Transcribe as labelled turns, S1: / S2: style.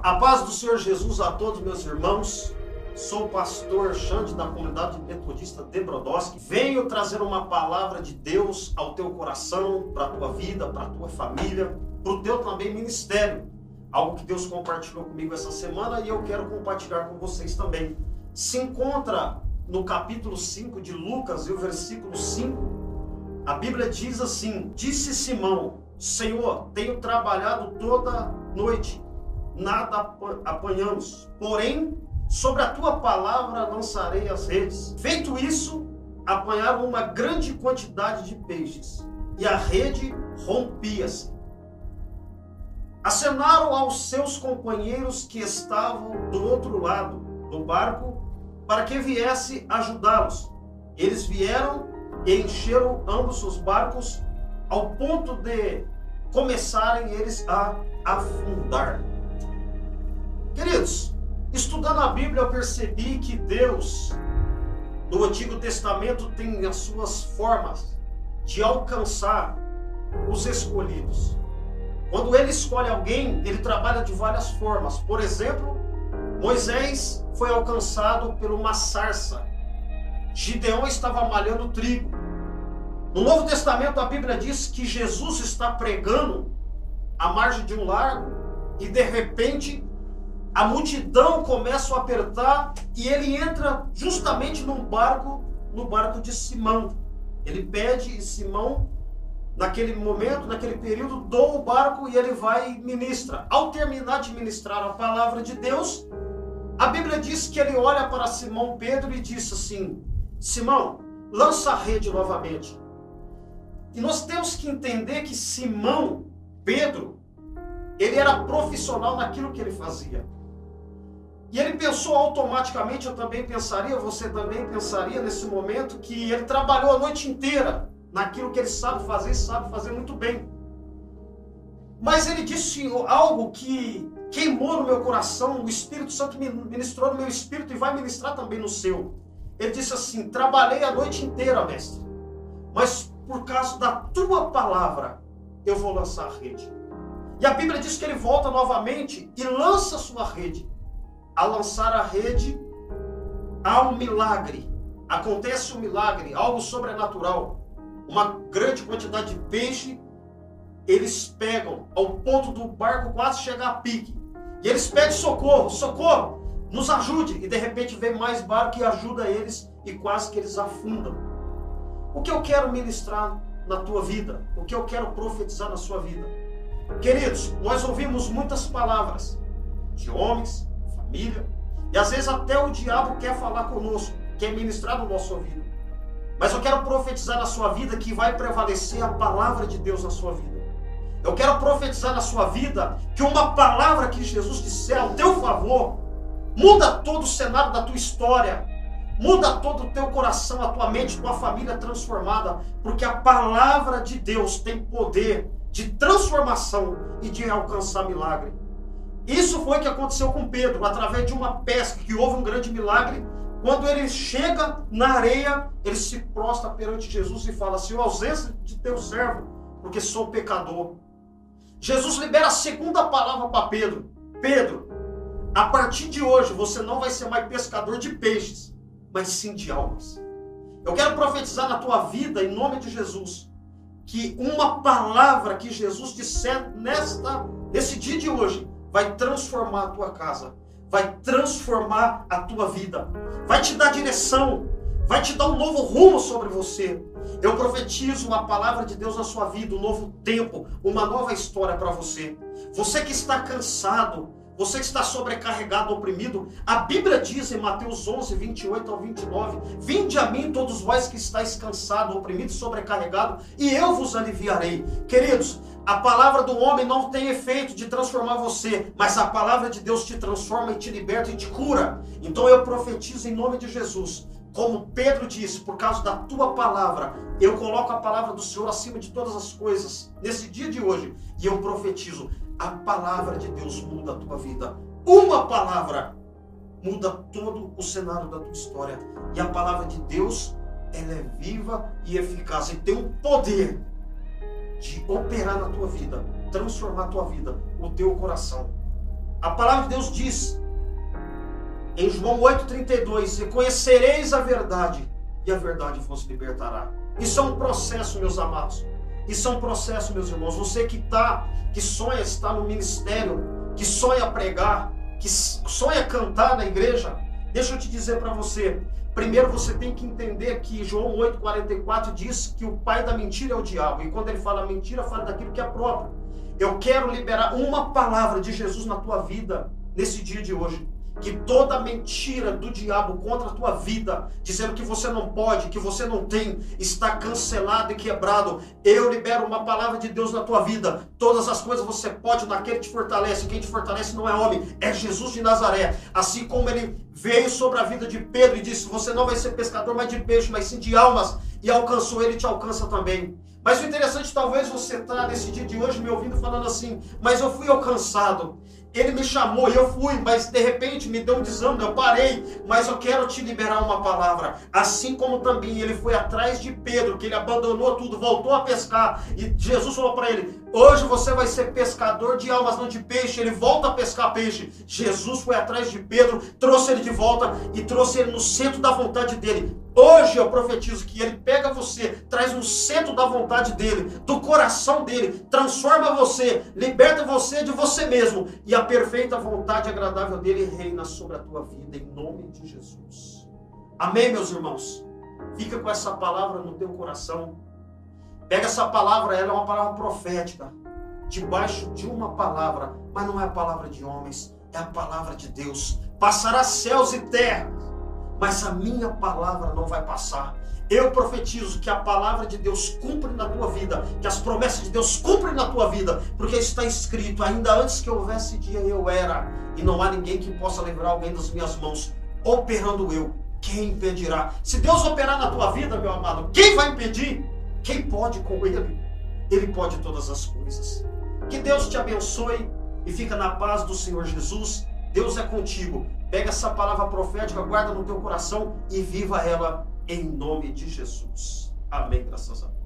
S1: A paz do Senhor Jesus a todos meus irmãos. Sou o pastor Xande da comunidade metodista de Brodowski. Venho trazer uma palavra de Deus ao teu coração, para a tua vida, para a tua família, para o teu também ministério. Algo que Deus compartilhou comigo essa semana e eu quero compartilhar com vocês também. Se encontra no capítulo 5 de Lucas e o versículo 5. A Bíblia diz assim: Disse Simão, Senhor, tenho trabalhado toda noite, nada apanhamos, porém Sobre a tua palavra lançarei as redes. Feito isso, apanharam uma grande quantidade de peixes, e a rede rompia-se. Acenaram aos seus companheiros que estavam do outro lado do barco para que viesse ajudá-los. Eles vieram e encheram ambos os barcos ao ponto de começarem eles a afundar. Queridos, Estudando a Bíblia, eu percebi que Deus, no Antigo Testamento, tem as suas formas de alcançar os escolhidos. Quando ele escolhe alguém, ele trabalha de várias formas. Por exemplo, Moisés foi alcançado por uma sarça. Gideão estava malhando trigo. No Novo Testamento, a Bíblia diz que Jesus está pregando à margem de um lago e de repente a multidão começa a apertar e ele entra justamente num barco, no barco de Simão. Ele pede e Simão, naquele momento, naquele período, doa o barco e ele vai e ministra. Ao terminar de ministrar a palavra de Deus, a Bíblia diz que ele olha para Simão Pedro e diz assim: Simão, lança a rede novamente. E nós temos que entender que Simão, Pedro, ele era profissional naquilo que ele fazia. E ele pensou automaticamente, eu também pensaria, você também pensaria nesse momento, que ele trabalhou a noite inteira naquilo que ele sabe fazer e sabe fazer muito bem. Mas ele disse algo que queimou no meu coração, o Espírito Santo ministrou no meu espírito e vai ministrar também no seu. Ele disse assim: Trabalhei a noite inteira, mestre, mas por causa da tua palavra eu vou lançar a rede. E a Bíblia diz que ele volta novamente e lança a sua rede a lançar a rede, há um milagre. Acontece um milagre, algo sobrenatural. Uma grande quantidade de peixe, eles pegam ao ponto do barco quase chegar a pique. E eles pedem socorro, socorro, nos ajude. E de repente vem mais barco e ajuda eles e quase que eles afundam. O que eu quero ministrar na tua vida? O que eu quero profetizar na sua vida? Queridos, nós ouvimos muitas palavras de homens, família. E às vezes até o diabo quer falar conosco, quer ministrar no nosso ouvido. Mas eu quero profetizar na sua vida que vai prevalecer a palavra de Deus na sua vida. Eu quero profetizar na sua vida que uma palavra que Jesus disser ao teu favor muda todo o cenário da tua história, muda todo o teu coração, a tua mente, tua família transformada, porque a palavra de Deus tem poder de transformação e de alcançar milagre. Isso foi o que aconteceu com Pedro, através de uma pesca, que houve um grande milagre. Quando ele chega na areia, ele se prostra perante Jesus e fala: Senhor, ausência de teu servo, porque sou pecador. Jesus libera a segunda palavra para Pedro: Pedro, a partir de hoje você não vai ser mais pescador de peixes, mas sim de almas. Eu quero profetizar na tua vida, em nome de Jesus, que uma palavra que Jesus disser nesta, nesse dia de hoje vai transformar a tua casa, vai transformar a tua vida, vai te dar direção, vai te dar um novo rumo sobre você. Eu profetizo a palavra de Deus na sua vida, um novo tempo, uma nova história para você. Você que está cansado, você que está sobrecarregado, oprimido, a Bíblia diz em Mateus 11, 28 ao 29, Vinde a mim todos vós que estáis cansados, oprimidos, sobrecarregados, e eu vos aliviarei. Queridos, a palavra do homem não tem efeito de transformar você, mas a palavra de Deus te transforma e te liberta e te cura. Então eu profetizo em nome de Jesus. Como Pedro disse, por causa da tua palavra, eu coloco a palavra do Senhor acima de todas as coisas nesse dia de hoje e eu profetizo: a palavra de Deus muda a tua vida. Uma palavra muda todo o cenário da tua história. E a palavra de Deus, ela é viva e eficaz e tem o poder de operar na tua vida, transformar a tua vida, o teu coração. A palavra de Deus diz em João 8,32: Reconhecereis a verdade, e a verdade vos libertará. Isso é um processo, meus amados. Isso é um processo, meus irmãos. Você que tá, que sonha estar no ministério, que sonha pregar, que sonha cantar na igreja, deixa eu te dizer para você. Primeiro você tem que entender que João 8,44 diz que o pai da mentira é o diabo. E quando ele fala mentira, fala daquilo que é próprio. Eu quero liberar uma palavra de Jesus na tua vida nesse dia de hoje que toda mentira do diabo contra a tua vida, dizendo que você não pode, que você não tem, está cancelado e quebrado. Eu libero uma palavra de Deus na tua vida. Todas as coisas você pode naquele que te fortalece. Quem te fortalece não é homem, é Jesus de Nazaré. Assim como ele veio sobre a vida de Pedro e disse: Você não vai ser pescador mais de peixe, mas sim de almas. E alcançou ele, te alcança também. Mas o interessante, talvez você está nesse dia de hoje me ouvindo falando assim, mas eu fui alcançado. Ele me chamou e eu fui, mas de repente me deu um desânimo, eu parei, mas eu quero te liberar uma palavra. Assim como também ele foi atrás de Pedro, que ele abandonou tudo, voltou a pescar, e Jesus falou para ele: Hoje você vai ser pescador de almas, não de peixe. Ele volta a pescar peixe. Jesus foi atrás de Pedro, trouxe ele de volta e trouxe ele no centro da vontade dele. Hoje eu profetizo que ele pega você, traz no centro da vontade dele, do coração dele, transforma você, liberta você de você mesmo e a perfeita vontade agradável dele reina sobre a tua vida em nome de Jesus. Amém, meus irmãos. Fica com essa palavra no teu coração. Pega essa palavra, ela é uma palavra profética, debaixo de uma palavra, mas não é a palavra de homens, é a palavra de Deus. Passará céus e terra mas a minha palavra não vai passar. Eu profetizo que a palavra de Deus cumpre na tua vida, que as promessas de Deus cumprem na tua vida, porque está escrito: ainda antes que houvesse dia eu era, e não há ninguém que possa livrar alguém das minhas mãos. Operando eu, quem impedirá? Se Deus operar na tua vida, meu amado, quem vai impedir? Quem pode com Ele? Ele pode todas as coisas. Que Deus te abençoe e fica na paz do Senhor Jesus. Deus é contigo. Pega essa palavra profética, guarda no teu coração e viva ela em nome de Jesus. Amém. Graças a Deus.